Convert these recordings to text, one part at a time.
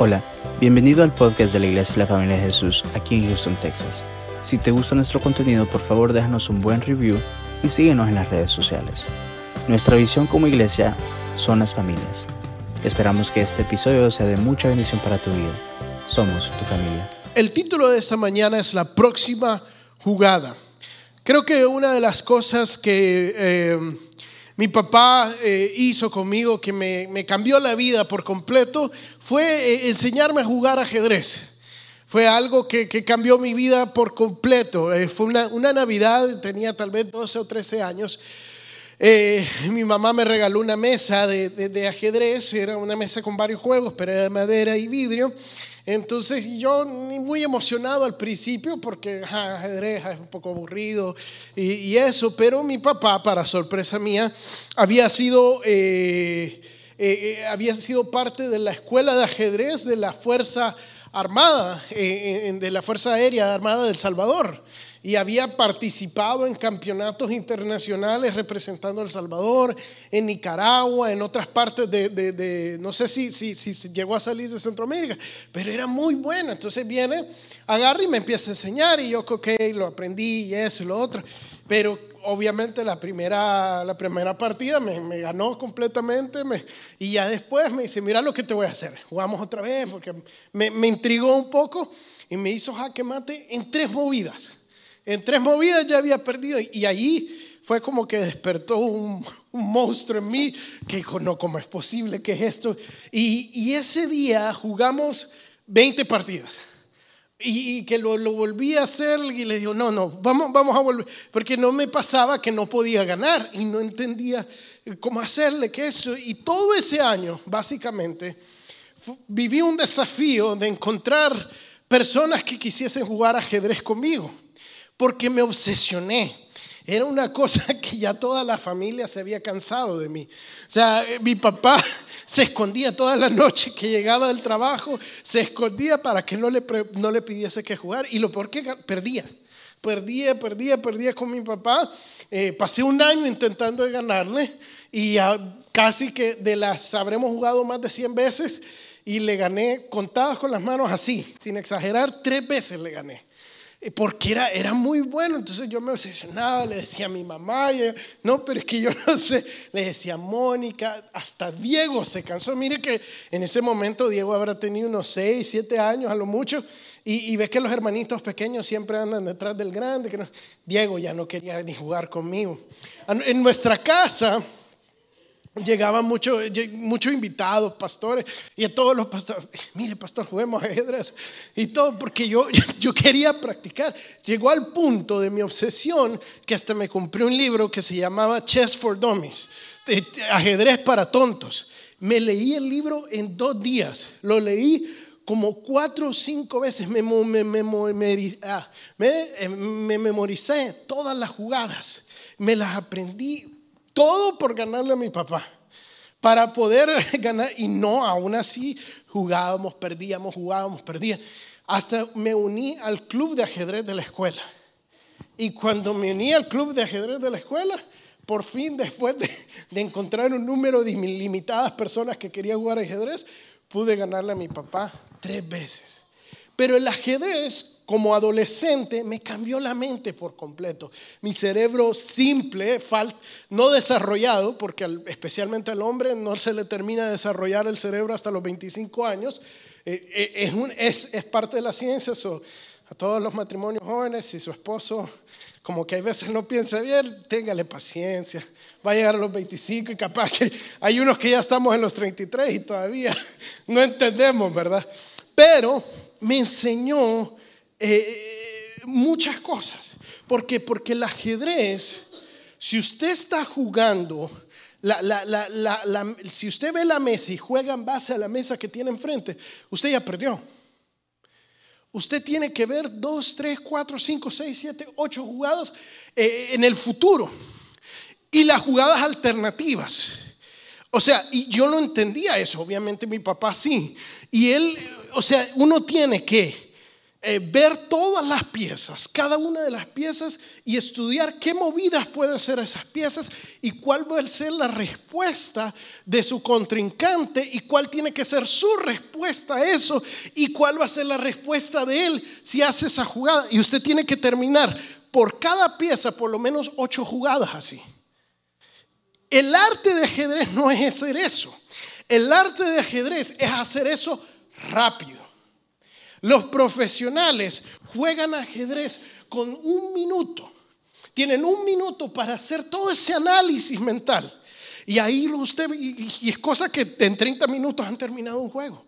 Hola, bienvenido al podcast de la Iglesia de la Familia de Jesús aquí en Houston, Texas. Si te gusta nuestro contenido, por favor déjanos un buen review y síguenos en las redes sociales. Nuestra visión como iglesia son las familias. Esperamos que este episodio sea de mucha bendición para tu vida. Somos tu familia. El título de esta mañana es La próxima jugada. Creo que una de las cosas que eh, mi papá eh, hizo conmigo, que me, cambió la vida por completo, fue eh, enseñarme a jugar ajedrez. Fue algo que, cambió mi vida por completo. fue una, Navidad, tenía tal vez 12 o 13 años. mi mamá me regaló una mesa de, de, ajedrez, era una mesa con varios juegos, pero era de madera y vidrio. Entonces yo muy emocionado al principio porque ajedrez es un poco aburrido y, eso, pero mi papá, para sorpresa mía, había sido, eh, eh, eh, había sido parte de la escuela de ajedrez de la Fuerza Armada, de la Fuerza Aérea Armada del Salvador y había participado en campeonatos internacionales representando a El Salvador, en Nicaragua, en otras partes de, no sé si, si, si, llegó a salir de Centroamérica, pero era muy bueno. Entonces viene, agarra y me empieza a enseñar y yo, ok, lo aprendí y eso y lo otro. Pero obviamente la primera, la primera partida me, me ganó completamente me, y ya después me dice, mira lo que te voy a hacer, jugamos otra vez porque me, me intrigó un poco y me hizo jaque mate en tres movidas. En tres movidas ya había perdido y ahí fue como que despertó un, monstruo en mí que dijo, no, ¿cómo es posible? ¿Qué es esto? Y, ese día jugamos 20 partidas. Y, que lo, volví a hacer y le digo, no, no, vamos, vamos a volver. Porque no me pasaba que no podía ganar y no entendía cómo hacerle que eso. Y todo ese año, básicamente, viví un desafío de encontrar personas que quisiesen jugar ajedrez conmigo porque me obsesioné. Era una cosa que ya toda la familia se había cansado de mí. O sea, eh, mi papá se escondía toda la noche que llegaba del trabajo, se escondía para que no le, no le pidiese que jugar. Y lo peor que perdía. Perdía, perdía, perdía con mi papá. Eh, pasé un año intentando ganarle y casi que de las habremos jugado más de 100 veces y le gané contadas con las manos así, sin exagerar, tres veces le gané. Eh, porque era, era muy bueno. Entonces yo me obsesionaba, le decía a mi mamá, no, pero es que yo no sé, le decía a Mónica, hasta Diego se cansó. Mire que en ese momento Diego habrá tenido unos 6, 7 años a lo mucho, y, y ves que los hermanitos pequeños siempre andan detrás del grande. Que Diego ya no quería ni jugar conmigo. En nuestra casa llegaban muchos mucho invitados, pastores, y a todos los pastores, mire pastor, juguemos ajedrez, y todo porque yo, yo quería practicar. Llegó al punto de mi obsesión que hasta me compré un libro que se llamaba Chess for Dummies, ajedrez para tontos. Me leí el libro en dos días, lo leí como cuatro o cinco veces, me, me, me, ah, eh, me memoricé todas las jugadas, me las aprendí todo por ganarle a mi papá. Para poder ganar, y no, aún así jugábamos, perdíamos, jugábamos, perdíamos. Hasta me uní al club de ajedrez de la escuela. Y cuando me uní al club de ajedrez de la escuela, por fin, después de, de encontrar un número de limitadas personas que querían jugar ajedrez, pude ganarle a mi papá tres veces. Pero el ajedrez como adolescente me cambió la mente por completo. Mi cerebro simple, no desarrollado, porque especialmente al hombre no se le termina de desarrollar el cerebro hasta los 25 años, eh, eh, es, es, parte de la ciencia. a todos los matrimonios jóvenes, si su esposo como que a veces no piensa bien, téngale paciencia. Va a llegar a los 25 y capaz que hay unos que ya estamos en los 33 y todavía no entendemos, ¿verdad? Pero me enseñó eh, muchas cosas. ¿Por qué? Porque el ajedrez, si usted está jugando, si usted ve la mesa y juega en base a la mesa que tiene enfrente, usted ya perdió. Usted tiene que ver dos, tres, cuatro, cinco, seis, siete, ocho jugadas eh, en el futuro. Y las jugadas alternativas. O sea, y yo no entendía eso, obviamente mi papá sí. Y él, o sea, uno tiene que eh, ver todas las piezas, cada una de las piezas y estudiar qué movidas puede hacer esas piezas y cuál va a ser la respuesta de su contrincante y cuál tiene que ser su respuesta a eso y cuál va a ser la respuesta de él si hace esa jugada. Y usted tiene que terminar por cada pieza por lo menos ocho jugadas así. El arte de ajedrez no es hacer eso. El arte de ajedrez es hacer eso rápido. Los profesionales juegan ajedrez con un minuto. Tienen un minuto para hacer todo ese análisis mental. Y ahí usted, y, es cosa que en 30 minutos han terminado un juego.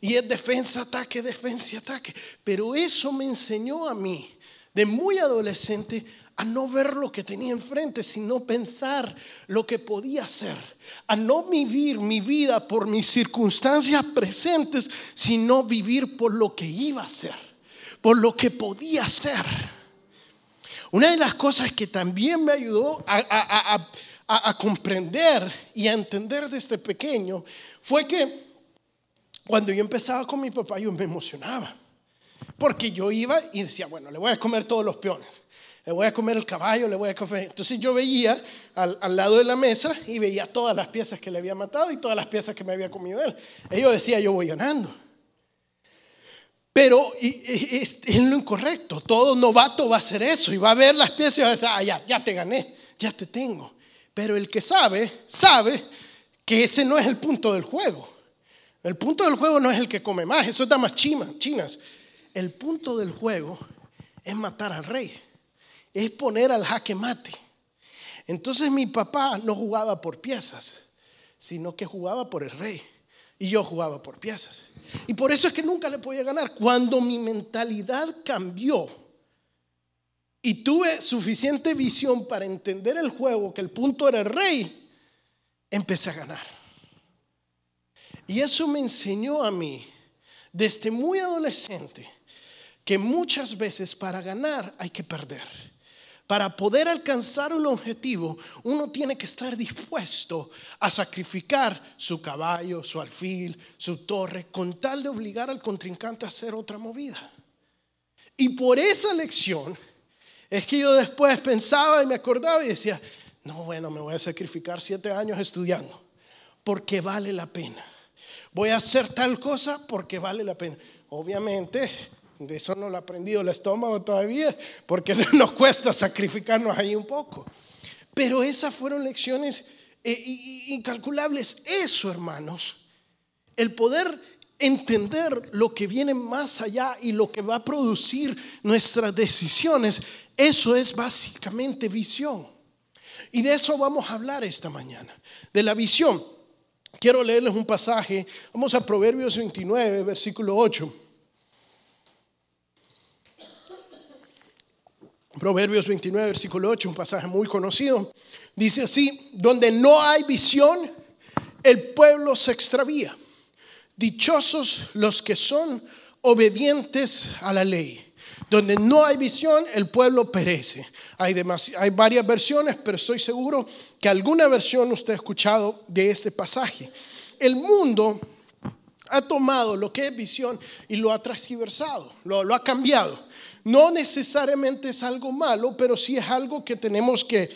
Y es defensa, ataque, defensa, ataque. Pero eso me enseñó a mí, de muy adolescente, a no ver lo que tenía enfrente, sino pensar lo que podía ser, a no vivir mi vida por mis circunstancias presentes, sino vivir por lo que iba a ser, por lo que podía ser. Una de las cosas que también me ayudó a, a comprender y a entender desde pequeño fue que cuando yo empezaba con mi papá yo me emocionaba, porque yo iba y decía, bueno, le voy a comer todos los peones le voy a comer el caballo, le voy a comer. Entonces yo veía al, lado de la mesa y veía todas las piezas que le había matado y todas las piezas que me había comido él. Y yo decía, yo voy ganando. Pero es, lo incorrecto. Todo novato va a hacer eso y va a ver las piezas y va a decir, ah, ya, ya te gané, ya te tengo. Pero el que sabe, sabe que ese no es el punto del juego. El punto del juego no es el que come más, eso es damas chinas. El punto del juego es matar al rey es poner al jaque mate. Entonces mi papá no jugaba por piezas, sino que jugaba por el rey. Y yo jugaba por piezas. Y por eso es que nunca le podía ganar. Cuando mi mentalidad cambió y tuve suficiente visión para entender el juego, que el punto era el rey, empecé a ganar. Y eso me enseñó a mí, desde muy adolescente, que muchas veces para ganar hay que perder. Para poder alcanzar un objetivo, uno tiene que estar dispuesto a sacrificar su caballo, su alfil, su torre, con tal de obligar al contrincante a hacer otra movida. Y por esa lección es que yo después pensaba y me acordaba y decía, no, bueno, me voy a sacrificar siete años estudiando, porque vale la pena. Voy a hacer tal cosa porque vale la pena. Obviamente de eso no lo ha aprendido el estómago todavía, porque nos cuesta sacrificarnos ahí un poco. Pero esas fueron lecciones eh, incalculables. Eso, hermanos, el poder entender lo que viene más allá y lo que va a producir nuestras decisiones, eso es básicamente visión. Y de eso vamos a hablar esta mañana, de la visión. Quiero leerles un pasaje, vamos a Proverbios 29, versículo 8. Proverbios 29, versículo 8, un pasaje muy conocido. Dice así, donde no hay visión, el pueblo se extravía. Dichosos los que son obedientes a la ley. Donde no hay visión, el pueblo perece. Hay, varias versiones, pero estoy seguro que alguna versión usted ha escuchado de este pasaje. El mundo ha tomado lo que es visión y lo ha transversado, lo ha cambiado. No necesariamente es algo malo, pero sí es algo que tenemos que,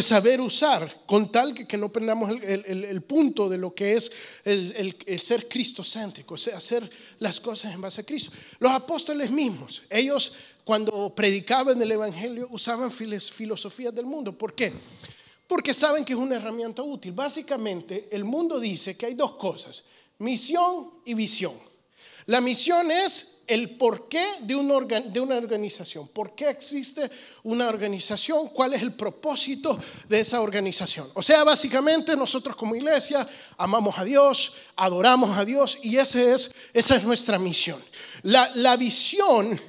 saber usar, con tal que, no perdamos el, punto de lo que es el, ser cristocéntrico, o sea, hacer las cosas en base a Cristo. Los apóstoles mismos, ellos cuando predicaban el Evangelio usaban filosofías del mundo. ¿Por qué? Porque saben que es una herramienta útil. Básicamente, el mundo dice que hay dos cosas, misión y visión. La misión es el porqué de una, de una organización. ¿Por qué existe una organización? ¿Cuál es el propósito de esa organización? O sea, básicamente nosotros como iglesia amamos a Dios, adoramos a Dios y ese es, esa es nuestra misión. La, visión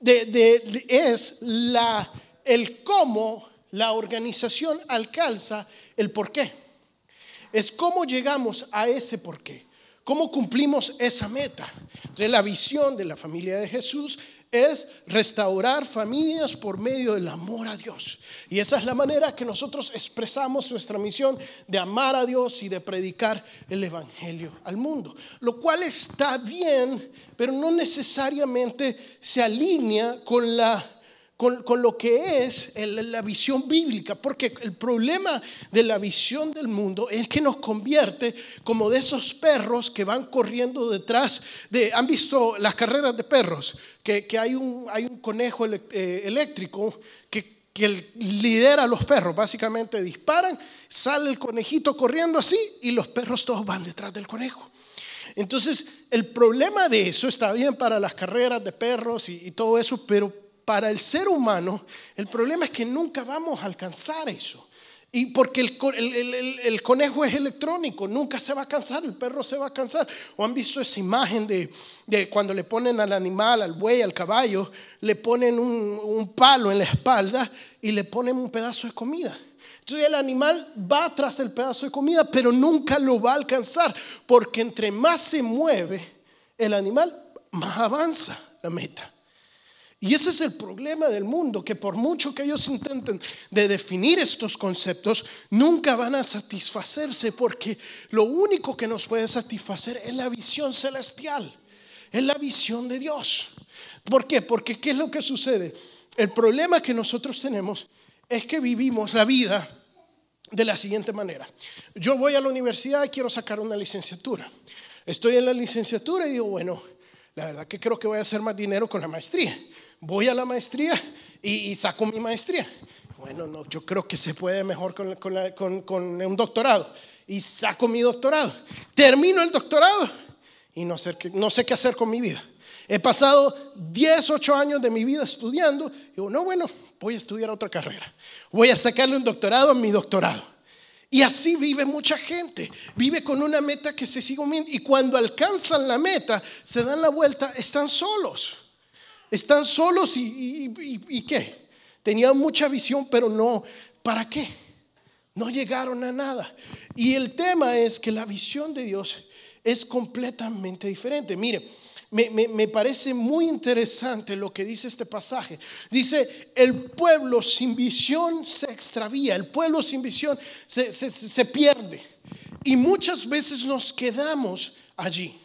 de, es la, el cómo la organización alcanza el porqué. Es cómo llegamos a ese porqué. ¿Cómo cumplimos esa meta? Entonces, la visión de la familia de Jesús es restaurar familias por medio del amor a Dios. Y esa es la manera que nosotros expresamos nuestra misión de amar a Dios y de predicar el Evangelio al mundo. Lo cual está bien, pero no necesariamente se alinea con la con, lo que es la visión bíblica, porque el problema de la visión del mundo es que nos convierte como de esos perros que van corriendo detrás de, han visto las carreras de perros, que, hay, un, hay un conejo eh, eléctrico que, que lidera a los perros, básicamente disparan, sale el conejito corriendo así y los perros todos van detrás del conejo. Entonces, el problema de eso está bien para las carreras de perros y todo eso, pero para el ser humano, el problema es que nunca vamos a alcanzar eso. Y porque el, conejo es electrónico, nunca se va a cansar, el perro se va a cansar. ¿O han visto esa imagen de, cuando le ponen al animal, al buey, al caballo, le ponen un, un, palo en la espalda y le ponen un pedazo de comida? Entonces el animal va tras el pedazo de comida, pero nunca lo va a alcanzar, porque entre más se mueve el animal, más avanza la meta. Y ese es el problema del mundo, que por mucho que ellos intenten de definir estos conceptos, nunca van a satisfacerse porque lo único que nos puede satisfacer es la visión celestial, es la visión de Dios. ¿Por qué? Porque ¿qué es lo que sucede? El problema que nosotros tenemos es que vivimos la vida de la siguiente manera. Yo voy a la universidad y quiero sacar una licenciatura. Estoy en la licenciatura y digo, bueno, la verdad que creo que voy a hacer más dinero con la maestría voy a la maestría y, saco mi maestría. Bueno, no, yo creo que se puede mejor con, un doctorado. Y saco mi doctorado. Termino el doctorado y no no sé qué hacer con mi vida. He pasado 10, 8 años de mi vida estudiando. Y digo, no, bueno, voy a estudiar otra carrera. Voy a sacarle un doctorado a mi doctorado. Y así vive mucha gente. Vive con una meta que se sigue Y cuando alcanzan la meta, se dan la vuelta, están solos. Están solos y, qué? Tenían mucha visión, pero no, ¿para qué? No llegaron a nada. Y el tema es que la visión de Dios es completamente diferente. Mire, me, parece muy interesante lo que dice este pasaje. Dice, el pueblo sin visión se extravía, el pueblo sin visión se, se pierde. Y muchas veces nos quedamos allí.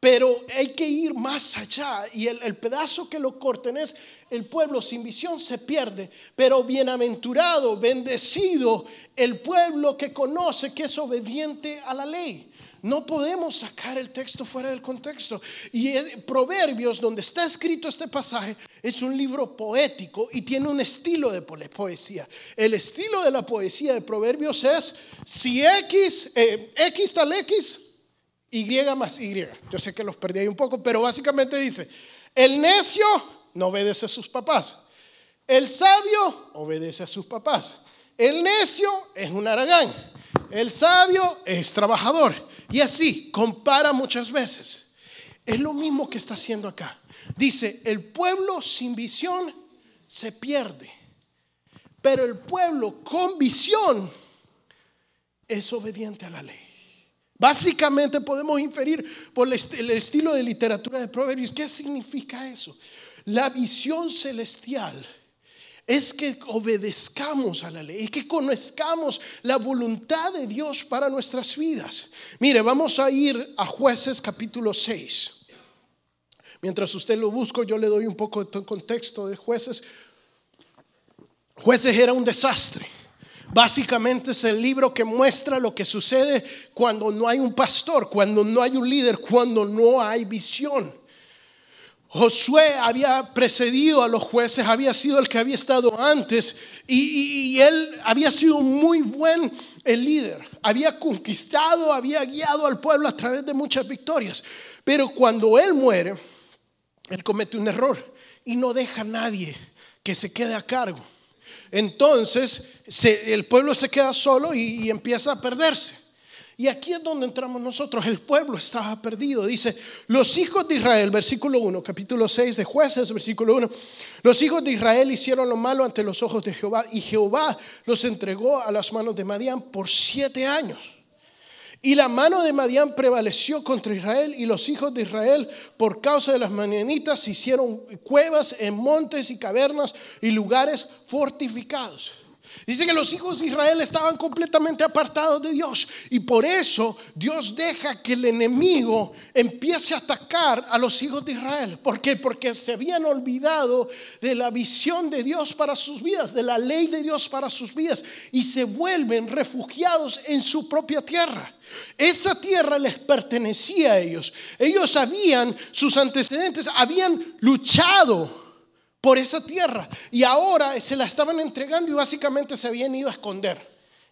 Pero hay que ir más allá y el, pedazo que lo corten es el pueblo sin visión se pierde, pero bienaventurado, bendecido el pueblo que conoce que es obediente a la ley. No podemos sacar el texto fuera del contexto. Y Proverbios, donde está escrito este pasaje, es un libro poético y tiene un estilo de poesía. El estilo de la poesía de Proverbios es, si X, eh, X tal X, y más Y. Yo sé que los perdí ahí un poco, pero básicamente dice, el necio no obedece a sus papás. El sabio obedece a sus papás. El necio es un aragán. El sabio es trabajador. Y así, compara muchas veces. Es lo mismo que está haciendo acá. Dice, el pueblo sin visión se pierde. Pero el pueblo con visión es obediente a la ley. Básicamente podemos inferir por el estilo de literatura de Proverbios. ¿Qué significa eso? La visión celestial es que obedezcamos a la ley, es que conozcamos la voluntad de Dios para nuestras vidas. Mire, vamos a ir a jueces capítulo 6. Mientras usted lo busca, yo le doy un poco de contexto de jueces. Jueces era un desastre. Básicamente es el libro que muestra lo que sucede cuando no hay un pastor, cuando no hay un líder, cuando no hay visión. Josué había precedido a los jueces, había sido el que había estado antes y, él había sido muy buen el líder, había conquistado, había guiado al pueblo a través de muchas victorias. Pero cuando él muere, él comete un error y no deja a nadie que se quede a cargo. Entonces el pueblo se queda solo y, empieza a perderse. Y aquí es donde entramos nosotros. El pueblo estaba perdido. Dice, los hijos de Israel, versículo 1, capítulo 6 de jueces, versículo 1. Los hijos de Israel hicieron lo malo ante los ojos de Jehová y Jehová los entregó a las manos de Madián por siete años. Y la mano de Madián prevaleció contra Israel y los hijos de Israel por causa de las madianitas hicieron cuevas en montes y cavernas y lugares fortificados. Dice que los hijos de Israel estaban completamente apartados de Dios y por eso Dios deja que el enemigo empiece a atacar a los hijos de Israel. ¿Por qué? Porque se habían olvidado de la visión de Dios para sus vidas, de la ley de Dios para sus vidas y se vuelven refugiados en su propia tierra. Esa tierra les pertenecía a ellos. Ellos habían, sus antecedentes habían luchado por esa tierra. Y ahora se la estaban entregando y básicamente se habían ido a esconder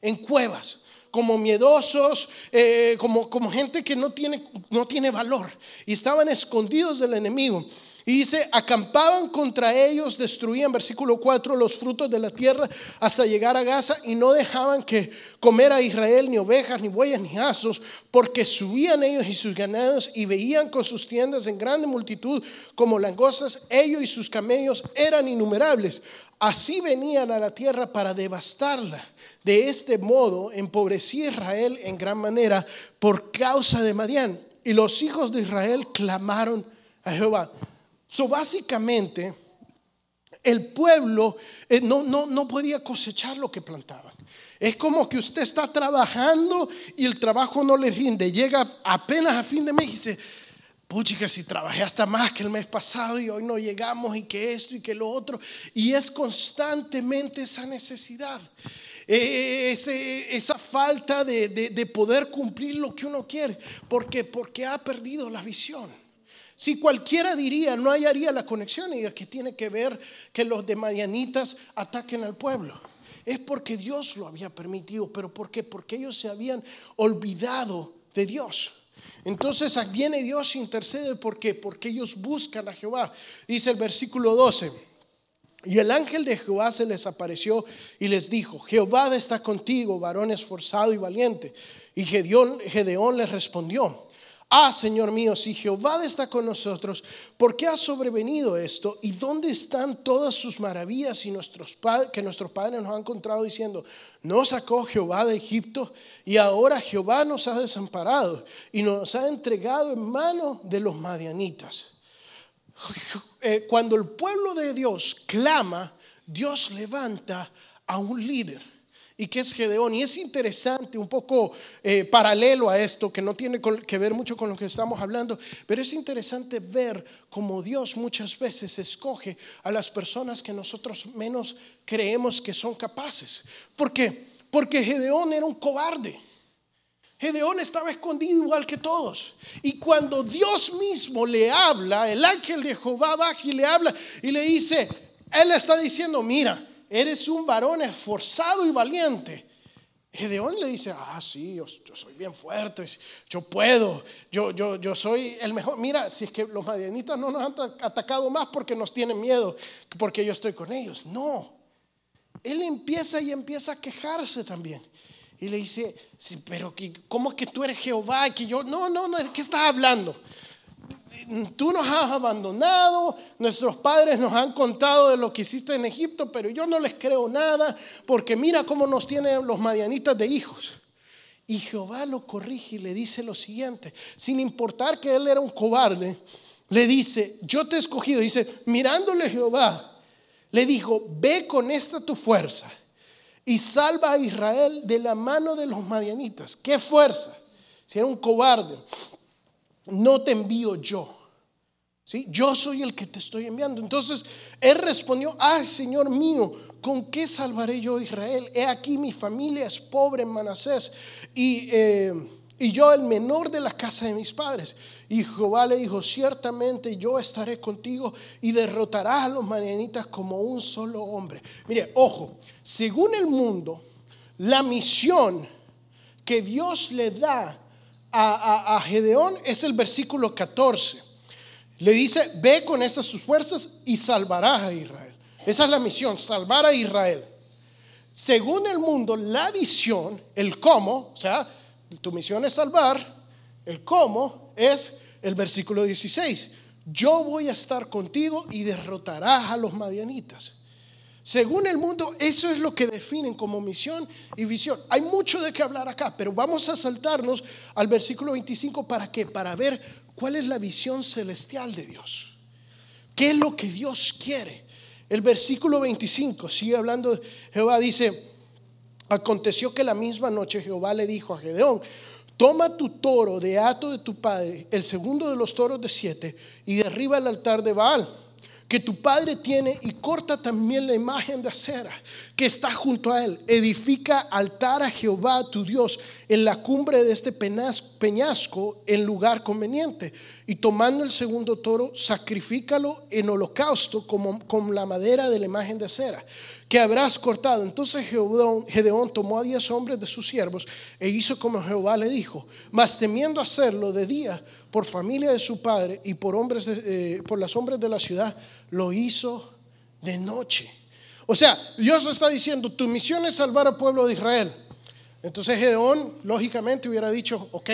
en cuevas, como miedosos, eh, como, como gente que no tiene, no tiene valor. Y estaban escondidos del enemigo. Y dice, acampaban contra ellos, destruían, versículo 4, los frutos de la tierra hasta llegar a Gaza y no dejaban que comer a Israel ni ovejas, ni bueyes, ni asnos, porque subían ellos y sus ganados y veían con sus tiendas en grande multitud como langostas, ellos y sus camellos eran innumerables. Así venían a la tierra para devastarla. De este modo empobrecía Israel en gran manera por causa de Madián. Y los hijos de Israel clamaron a Jehová. So, básicamente, el pueblo eh, no, no, no podía cosechar lo que plantaban. Es como que usted está trabajando y el trabajo no le rinde. Llega apenas a fin de mes y dice, puchica, si trabajé hasta más que el mes pasado y hoy no llegamos y que esto y que lo otro. Y es constantemente esa necesidad, eh, esa falta de, de, poder cumplir lo que uno quiere. ¿Por qué? Porque ha perdido la visión. Si cualquiera diría, no hallaría la conexión y que tiene que ver que los de Madianitas ataquen al pueblo. Es porque Dios lo había permitido, pero ¿por qué? Porque ellos se habían olvidado de Dios. Entonces viene Dios e intercede, ¿por qué? Porque ellos buscan a Jehová. Dice el versículo 12. Y el ángel de Jehová se les apareció y les dijo, Jehová está contigo, varón esforzado y valiente. Y Gedeón, Gedeón les respondió, Ah, Señor mío, si Jehová está con nosotros, ¿por qué ha sobrevenido esto? ¿Y dónde están todas sus maravillas y nuestros que nuestros padres nos han encontrado diciendo, no sacó Jehová de Egipto y ahora Jehová nos ha desamparado y nos ha entregado en mano de los madianitas? Eh, cuando el pueblo de Dios clama, Dios levanta a un líder y qué es Gedeón. Y es interesante, un poco eh, paralelo a esto, que no tiene que ver mucho con lo que estamos hablando, pero es interesante ver cómo Dios muchas veces escoge a las personas que nosotros menos creemos que son capaces. ¿Por qué? Porque Gedeón era un cobarde. Gedeón estaba escondido igual que todos. Y cuando Dios mismo le habla, el ángel de Jehová baja y le habla y le dice, él está diciendo, mira, eres un varón esforzado y valiente. Gedeón le dice, ah, sí, yo, soy bien fuerte, yo puedo, yo, yo, yo soy el mejor. Mira, si es que los madianitas no nos han atacado más porque nos tienen miedo, porque yo estoy con ellos. No, él empieza y empieza a quejarse también. Y le dice, sí, pero ¿cómo que tú eres Jehová? Que yo, no, no, no, ¿de qué estás hablando? Tú nos has abandonado, nuestros padres nos han contado de lo que hiciste en Egipto, pero yo no les creo nada, porque mira cómo nos tienen los madianitas de hijos. Y Jehová lo corrige y le dice lo siguiente, sin importar que él era un cobarde, le dice, yo te he escogido, dice, mirándole Jehová, le dijo, ve con esta tu fuerza y salva a Israel de la mano de los madianitas. ¿Qué fuerza? Si era un cobarde, no te envío yo. ¿Sí? Yo soy el que te estoy enviando. Entonces él respondió, ay Señor mío, ¿con qué salvaré yo a Israel? He aquí mi familia es pobre en Manasés y, eh, y yo el menor de la casa de mis padres. Y Jehová le dijo, ciertamente yo estaré contigo y derrotarás a los manianitas como un solo hombre. Mire, ojo, según el mundo, la misión que Dios le da a, Gedeón es el versículo 14. Le dice, ve con estas sus fuerzas y salvarás a Israel. Esa es la misión, salvar a Israel. Según el mundo, la visión, el cómo, o sea, tu misión es salvar, el cómo es el versículo 16. Yo voy a estar contigo y derrotarás a los madianitas. Según el mundo, eso es lo que definen como misión y visión. Hay mucho de qué hablar acá, pero vamos a saltarnos al versículo 25 para qué? Para ver cuál es la visión celestial de Dios. ¿Qué es lo que Dios quiere? El versículo 25 sigue hablando, Jehová dice, aconteció que la misma noche Jehová le dijo a Gedeón, toma tu toro de hato de tu padre, el segundo de los toros de siete, y derriba el altar de Baal que tu padre tiene y corta también la imagen de acera que está junto a él. Edifica altar a Jehová tu Dios en la cumbre de este peñasco en lugar conveniente. Y tomando el segundo toro, sacrifícalo en holocausto como con la madera de la imagen de acera que habrás cortado. Entonces Gedeón tomó a diez hombres de sus siervos e hizo como Jehová le dijo, mas temiendo hacerlo de día por familia de su padre y por, hombres eh, por las hombres de la ciudad, lo hizo de noche. O sea, Dios está diciendo, tu misión es salvar al pueblo de Israel. Entonces Gedeón, lógicamente, hubiera dicho, ok,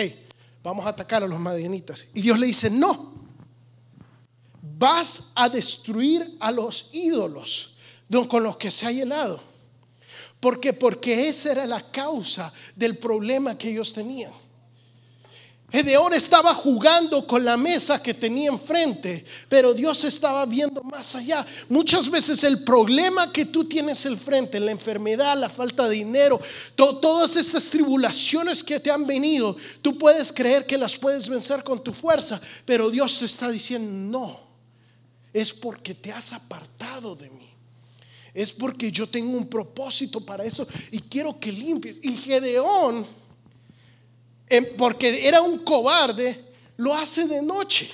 vamos a atacar a los madianitas. Y Dios le dice, no, vas a destruir a los ídolos con los que se ha llenado. ¿Por qué? Porque esa era la causa del problema que ellos tenían. Gedeón estaba jugando con la mesa que tenía enfrente, pero Dios estaba viendo más allá. Muchas veces el problema que tú tienes enfrente, la enfermedad, la falta de dinero, todas estas tribulaciones que te han venido, tú puedes creer que las puedes vencer con tu fuerza, pero Dios te está diciendo, no, es porque te has apartado de mí. Es porque yo tengo un propósito para eso y quiero que limpies. Y Gedeón porque era un cobarde, lo hace de noche.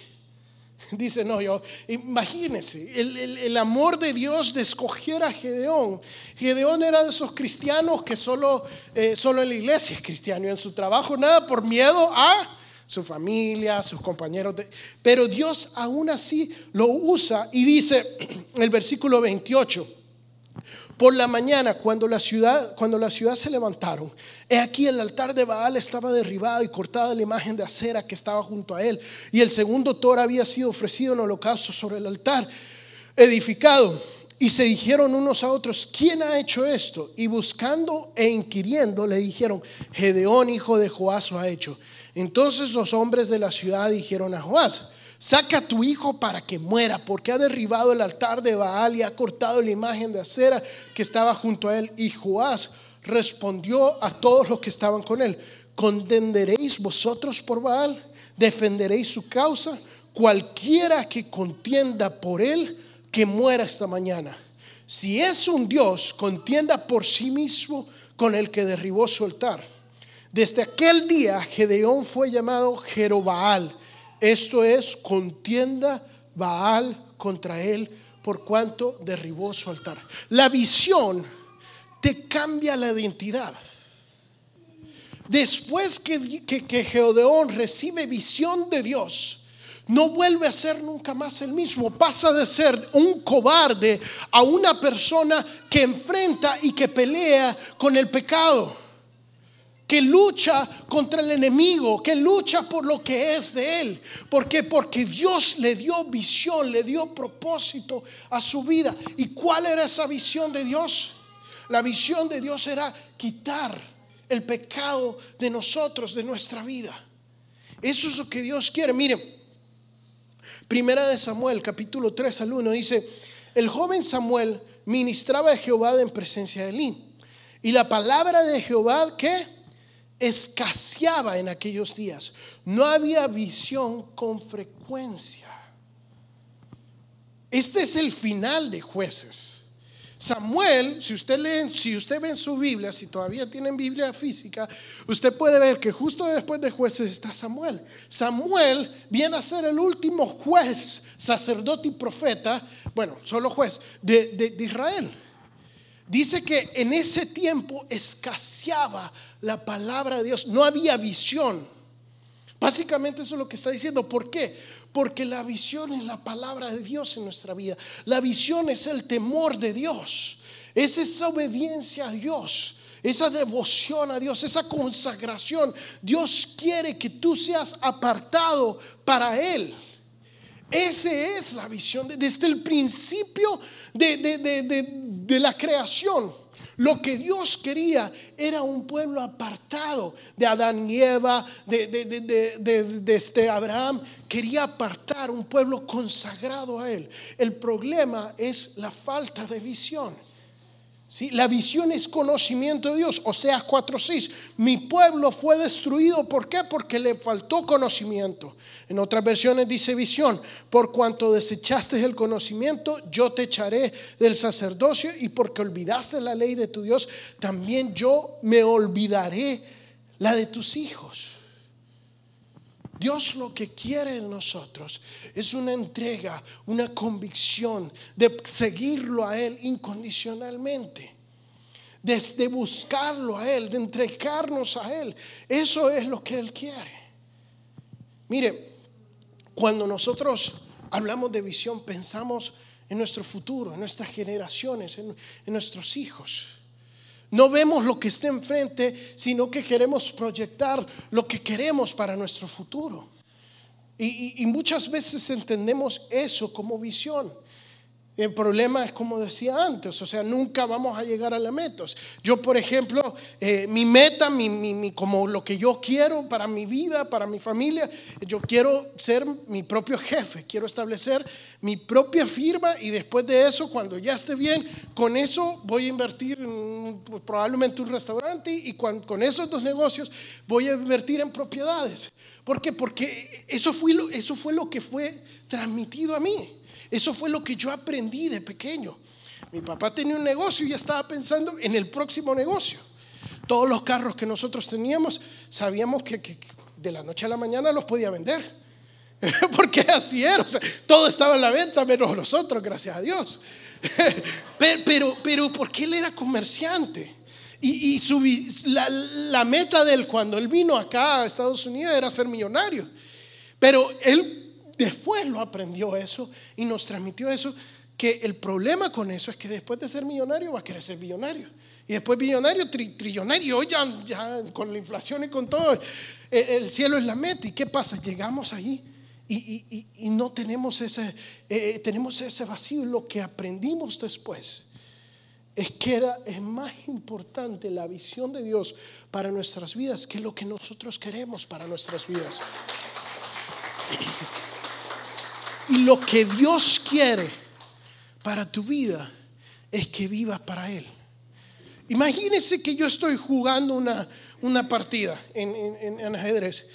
Dice, no, yo, imagínense, el, amor de Dios de escoger a Gedeón. Gedeón era de esos cristianos que solo, eh, solo en la iglesia es cristiano y en su trabajo nada por miedo a su familia, sus compañeros. pero Dios aún así lo usa y dice el versículo 28. Por la mañana, cuando la ciudad, cuando la ciudad se levantaron, he aquí el altar de Baal estaba derribado y cortada la imagen de acera que estaba junto a él. Y el segundo toro había sido ofrecido en holocausto sobre el altar edificado. Y se dijeron unos a otros, ¿quién ha hecho esto? Y buscando e inquiriendo le dijeron, Gedeón, hijo de Joás, lo ha hecho. Entonces los hombres de la ciudad dijeron a Joás, Saca a tu hijo para que muera, porque ha derribado el altar de Baal y ha cortado la imagen de acera que estaba junto a él. Y Joás respondió a todos los que estaban con él, ¿contenderéis vosotros por Baal? ¿Defenderéis su causa? Cualquiera que contienda por él, que muera esta mañana. Si es un Dios, contienda por sí mismo con el que derribó su altar. Desde aquel día Gedeón fue llamado Jerobaal esto es contienda Baal contra él por cuanto derribó su altar. La visión te cambia la identidad. Después que, que, Geodeón recibe visión de Dios, no vuelve a ser nunca más el mismo. Pasa de ser un cobarde a una persona que enfrenta y que pelea con el pecado que lucha contra el enemigo, que lucha por lo que es de él. ¿Por qué? Porque Dios le dio visión, le dio propósito a su vida. ¿Y cuál era esa visión de Dios? La visión de Dios era quitar el pecado de nosotros, de nuestra vida. Eso es lo que Dios quiere. Miren, Primera de Samuel, capítulo 3 al 1, dice, el joven Samuel ministraba a Jehová en presencia de Elí. Y la palabra de Jehová, ¿qué? Escaseaba en aquellos días. No había visión con frecuencia. Este es el final de jueces. Samuel, si usted lee, si usted ve en su Biblia, si todavía tienen Biblia física, usted puede ver que justo después de jueces está Samuel. Samuel viene a ser el último juez, sacerdote y profeta, bueno, solo juez de, de Israel. Dice que en ese tiempo escaseaba la palabra de Dios, no había visión. Básicamente eso es lo que está diciendo. ¿Por qué? Porque la visión es la palabra de Dios en nuestra vida. La visión es el temor de Dios. Es esa obediencia a Dios. Esa devoción a Dios, esa consagración. Dios quiere que tú seas apartado para Él. Esa es la visión desde el principio de la creación. Lo que Dios quería era un pueblo apartado de Adán y Eva, de, de, este Abraham. Quería apartar un pueblo consagrado a Él. El problema es la falta de visión. La visión es conocimiento de Dios. O sea, 4.6. Mi pueblo fue destruido. ¿Por qué? Porque le faltó conocimiento. En otras versiones dice visión. Por cuanto desechaste el conocimiento, yo te echaré del sacerdocio. Y porque olvidaste la ley de tu Dios, también yo me olvidaré la de tus hijos. Dios lo que quiere en nosotros es una entrega, una convicción de seguirlo a Él incondicionalmente, desde buscarlo a Él, de entregarnos a Él. Eso es lo que Él quiere. Mire, cuando nosotros hablamos de visión, pensamos en nuestro futuro, en nuestras generaciones, en, nuestros hijos. No vemos lo que está enfrente, sino que queremos proyectar lo que queremos para nuestro futuro. Y, muchas veces entendemos eso como visión. El problema es como decía antes, o sea, nunca vamos a llegar a la meta. Yo, por ejemplo, eh, mi meta, mi, como lo que yo quiero para mi vida, para mi familia, yo quiero ser mi propio jefe, quiero establecer mi propia firma y después de eso, cuando ya esté bien, con eso voy a invertir en probablemente un restaurante y con, esos dos negocios voy a invertir en propiedades. ¿Por qué? Porque eso fue eso fue lo que fue transmitido a mí. Eso fue lo que yo aprendí de pequeño. Mi papá tenía un negocio y estaba pensando en el próximo negocio. Todos los carros que nosotros teníamos, sabíamos que, de la noche a la mañana los podía vender. Porque así era. todo estaba en la venta menos nosotros, gracias a Dios. pero, pero, porque él era comerciante. Y, la, meta de él cuando él vino acá a Estados Unidos era ser millonario. Pero él Después lo aprendió eso y nos transmitió eso, que el problema con eso es que después de ser millonario va a querer ser billonario. Y después billonario, trillonario, ya, ya con la inflación y con todo, el, cielo es la meta. ¿Y qué pasa? Llegamos ahí y, no tenemos ese, eh, tenemos ese vacío. Lo que aprendimos después es que era, es más importante la visión de Dios para nuestras vidas que lo que nosotros queremos para nuestras vidas. Y lo que Dios quiere para tu vida es que vivas para Él. Imagínese que yo estoy jugando una, una partida en, en, ajedrez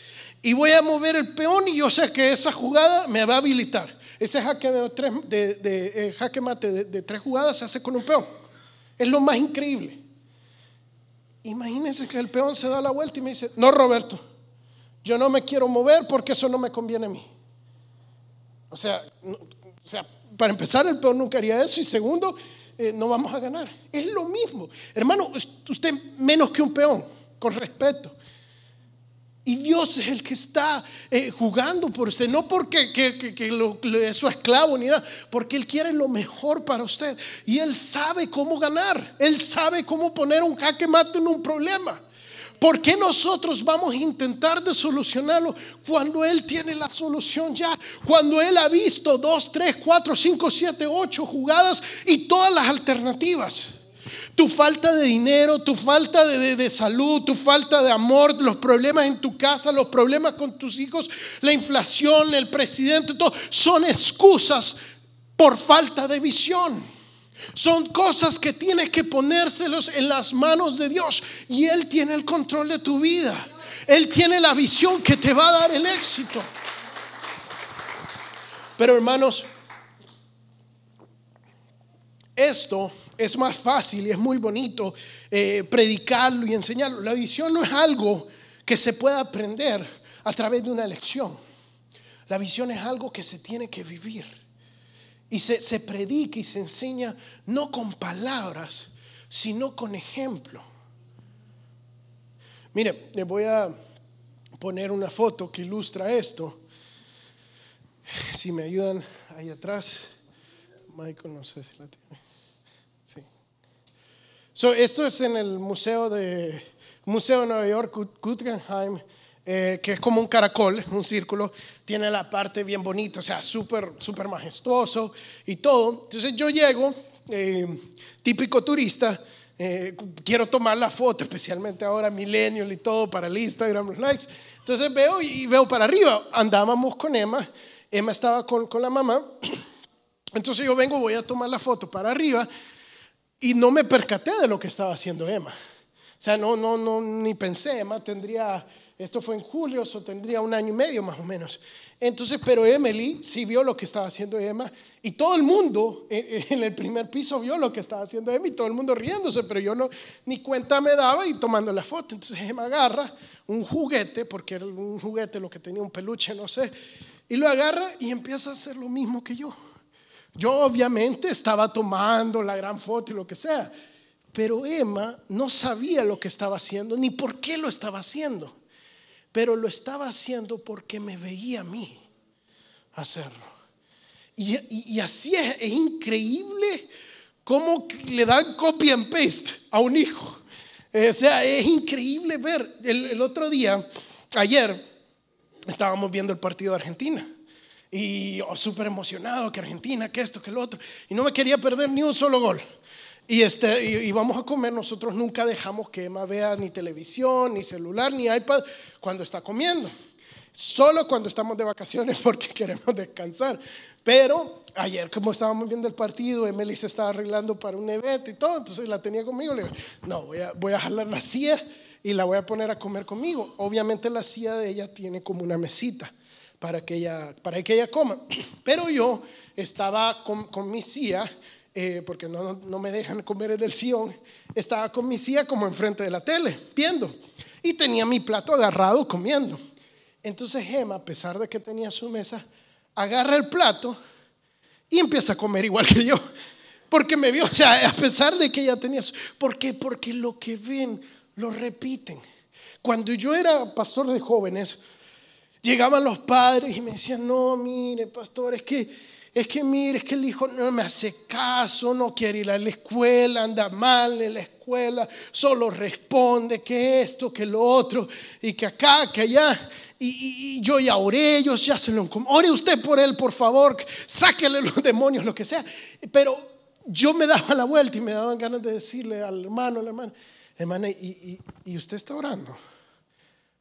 y voy a mover el peón y yo sé que esa jugada me va a habilitar. Ese jaque, eh, jaque mate de tres jugadas se hace con un peón. Es lo más increíble. Imagínense que el peón se da la vuelta y me dice, no Roberto, yo no me quiero mover porque eso no me conviene a mí. O sea, o sea, para empezar, el peón nunca haría eso. Y segundo, eh, no vamos a ganar. Es lo mismo. Hermano, usted menos que un peón, con respeto. Y Dios es el que está eh, jugando por usted, no porque que, lo, es su esclavo ni nada, porque Él quiere lo mejor para usted. Y Él sabe cómo ganar, Él sabe cómo poner un jaque mate en un problema. ¿Por qué nosotros vamos a intentar de solucionarlo cuando Él tiene la solución ya? Cuando Él ha visto dos, tres, cuatro, cinco, siete, ocho jugadas y todas las alternativas. Tu falta de dinero, tu falta de, salud, tu falta de amor, los problemas en tu casa, los problemas con tus hijos, la inflación, el presidente, todo, son excusas por falta de visión. Son cosas que tienes que ponérselos en las manos de Dios y Él tiene el control de tu vida. Él tiene la visión que te va a dar el éxito. Pero hermanos, esto es más fácil y es muy bonito eh, predicarlo y enseñarlo. La visión no es algo que se pueda aprender a través de una lección. La visión es algo que se tiene que vivir. Y se, predica y se enseña no con palabras, sino con ejemplo. Mire, le voy a poner una foto que ilustra esto. Si me ayudan ahí atrás. Michael, no sé si la tiene. So, esto es en el Museo de, Museo de Nueva York, Guggenheim, eh, que es como un caracol, un círculo, tiene la parte bien bonita, o sea, súper, súper majestuoso y todo. Entonces yo llego, eh, típico turista, eh, quiero tomar la foto, especialmente ahora millennial y todo para el Instagram, los likes. Entonces veo y veo para arriba, andábamos con Emma, Emma estaba con, con la mamá, entonces yo vengo, voy a tomar la foto para arriba y no me percaté de lo que estaba haciendo Emma. O sea, no, no, no, ni pensé, Emma tendría, esto fue en julio, eso tendría un año y medio más o menos. Entonces, pero Emily sí vio lo que estaba haciendo Emma y todo el mundo en el primer piso vio lo que estaba haciendo Emma y todo el mundo riéndose, pero yo no, ni cuenta me daba y tomando la foto. Entonces Emma agarra un juguete, porque era un juguete lo que tenía un peluche, no sé, y lo agarra y empieza a hacer lo mismo que yo. Yo obviamente estaba tomando la gran foto y lo que sea, pero Emma no sabía lo que estaba haciendo ni por qué lo estaba haciendo, pero lo estaba haciendo porque me veía a mí hacerlo. Y, así es, es increíble cómo le dan copy and paste a un hijo. O sea, es increíble ver. El, el otro día, ayer, estábamos viendo el partido de Argentina. Y oh, súper emocionado que Argentina, que esto, que lo otro. Y no me quería perder ni un solo gol. Y, este, y, vamos a comer, nosotros nunca dejamos que Emma vea ni televisión, ni celular, ni iPad cuando está comiendo. Solo cuando estamos de vacaciones porque queremos descansar. Pero ayer como estábamos viendo el partido, Emily se estaba arreglando para un evento y todo, entonces la tenía conmigo. Le digo, no, voy a, voy a jalar la silla y la voy a poner a comer conmigo. Obviamente la silla de ella tiene como una mesita para que ella, para que ella coma. Pero yo estaba con, con mi silla, eh, porque no, no, me dejan comer en el sillón, estaba con mi silla como enfrente de la tele, viendo. Y tenía mi plato agarrado comiendo. Entonces Gemma, a pesar de que tenía su mesa, agarra el plato y empieza a comer igual que yo. Porque me vio, o sea, a pesar de que ella tenía su... ¿Por qué? Porque lo que ven lo repiten. Cuando yo era pastor de jóvenes, Llegaban los padres y me decían, no, mire, pastor, es que, es que mire, es que el hijo no me hace caso, no quiere ir a la escuela, anda mal en la escuela, solo responde que esto, que lo otro, y que acá, que allá. Y, yo ya oré, ellos ya se lo Ore usted por él, por favor, sáquele los demonios, lo que sea. Pero yo me daba la vuelta y me daban ganas de decirle al hermano, al hermano, hermana, y usted está orando,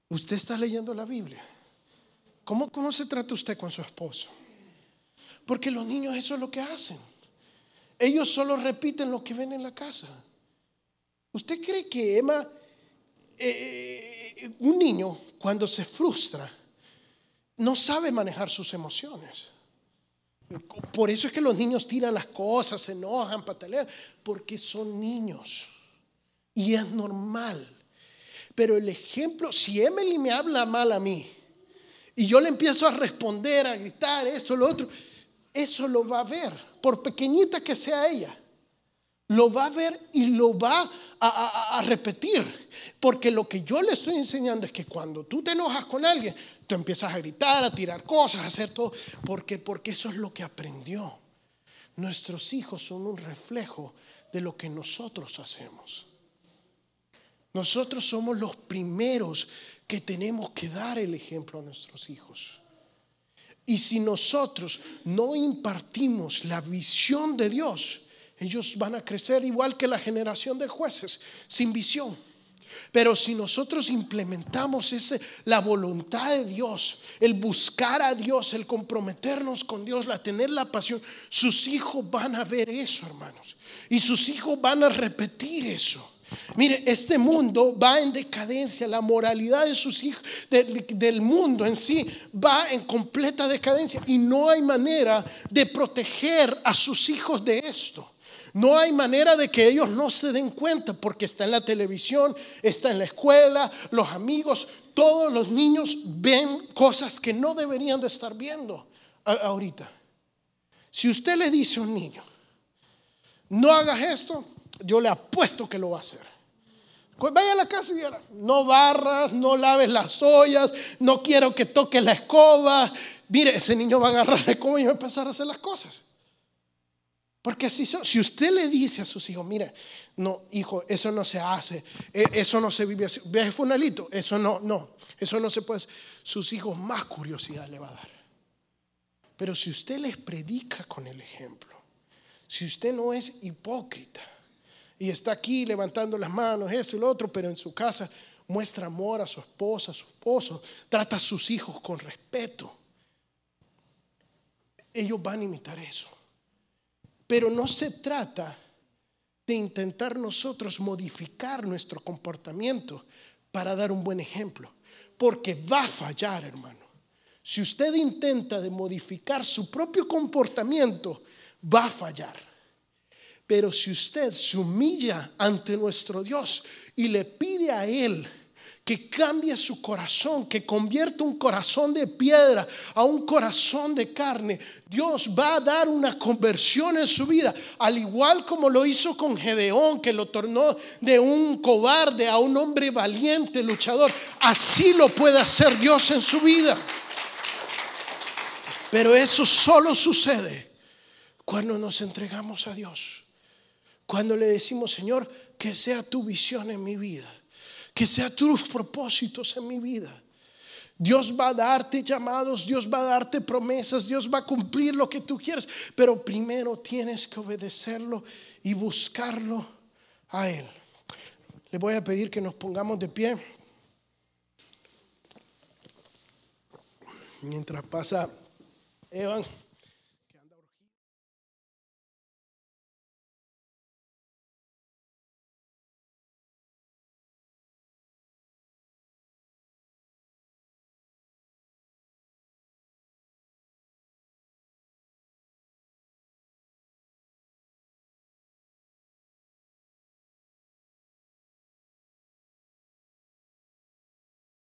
usted está leyendo la Biblia. ¿Cómo, ¿Cómo se trata usted con su esposo? Porque los niños eso es lo que hacen. Ellos solo repiten lo que ven en la casa. ¿Usted cree que Emma, eh, un niño cuando se frustra, no sabe manejar sus emociones? Por eso es que los niños tiran las cosas, se enojan, patalean, porque son niños. Y es normal. Pero el ejemplo, si Emily me habla mal a mí, y yo le empiezo a responder, a gritar esto, lo otro, eso lo va a ver, por pequeñita que sea ella. Lo va a ver y lo va a, repetir. Porque lo que yo le estoy enseñando es que cuando tú te enojas con alguien, tú empiezas a gritar, a tirar cosas, a hacer todo. Porque, porque eso es lo que aprendió. Nuestros hijos son un reflejo de lo que nosotros hacemos. Nosotros somos los primeros que tenemos que dar el ejemplo a nuestros hijos. Y si nosotros no impartimos la visión de Dios, ellos van a crecer igual que la generación de jueces, sin visión. Pero si nosotros implementamos ese, la voluntad de Dios, el buscar a Dios, el comprometernos con Dios, la tener la pasión, sus hijos van a ver eso, hermanos. Y sus hijos van a repetir eso. Mire, este mundo va en decadencia, la moralidad de sus hijos, del mundo en sí, va en completa decadencia y no hay manera de proteger a sus hijos de esto. No hay manera de que ellos no se den cuenta porque está en la televisión, está en la escuela, los amigos, todos los niños ven cosas que no deberían de estar viendo ahorita. Si usted le dice a un niño, no hagas esto, yo le apuesto que lo va a hacer. Vaya a la casa y diga, no barras, no laves las ollas, no quiero que toque la escoba. Mire, ese niño va a agarrar la escoba y va a empezar a hacer las cosas. Porque si, usted le dice a sus hijos, mire, no, hijo, eso no se hace, e, eso no se vive así, viaje funalito, eso no, no, eso no se puede, sus hijos más curiosidad le va a dar. Pero si usted les predica con el ejemplo, si usted no es hipócrita y está aquí levantando las manos, esto y lo otro, pero en su casa muestra amor a su esposa, a su esposo, trata a sus hijos con respeto, ellos van a imitar eso. Pero no se trata de intentar nosotros modificar nuestro comportamiento para dar un buen ejemplo, porque va a fallar, hermano. Si usted intenta de modificar su propio comportamiento, va a fallar. Pero si usted se humilla ante nuestro Dios y le pide a Él que cambie su corazón, que convierta un corazón de piedra a un corazón de carne. Dios va a dar una conversión en su vida, al igual como lo hizo con Gedeón, que lo tornó de un cobarde a un hombre valiente, luchador. Así lo puede hacer Dios en su vida. Pero eso solo sucede cuando nos entregamos a Dios. Cuando le decimos, Señor, que sea tu visión en mi vida que sea tus propósitos en mi vida. Dios va a darte llamados, Dios va a darte promesas, Dios va a cumplir lo que tú quieres, pero primero tienes que obedecerlo y buscarlo a Él. Le voy a pedir que nos pongamos de pie. Mientras pasa Evan.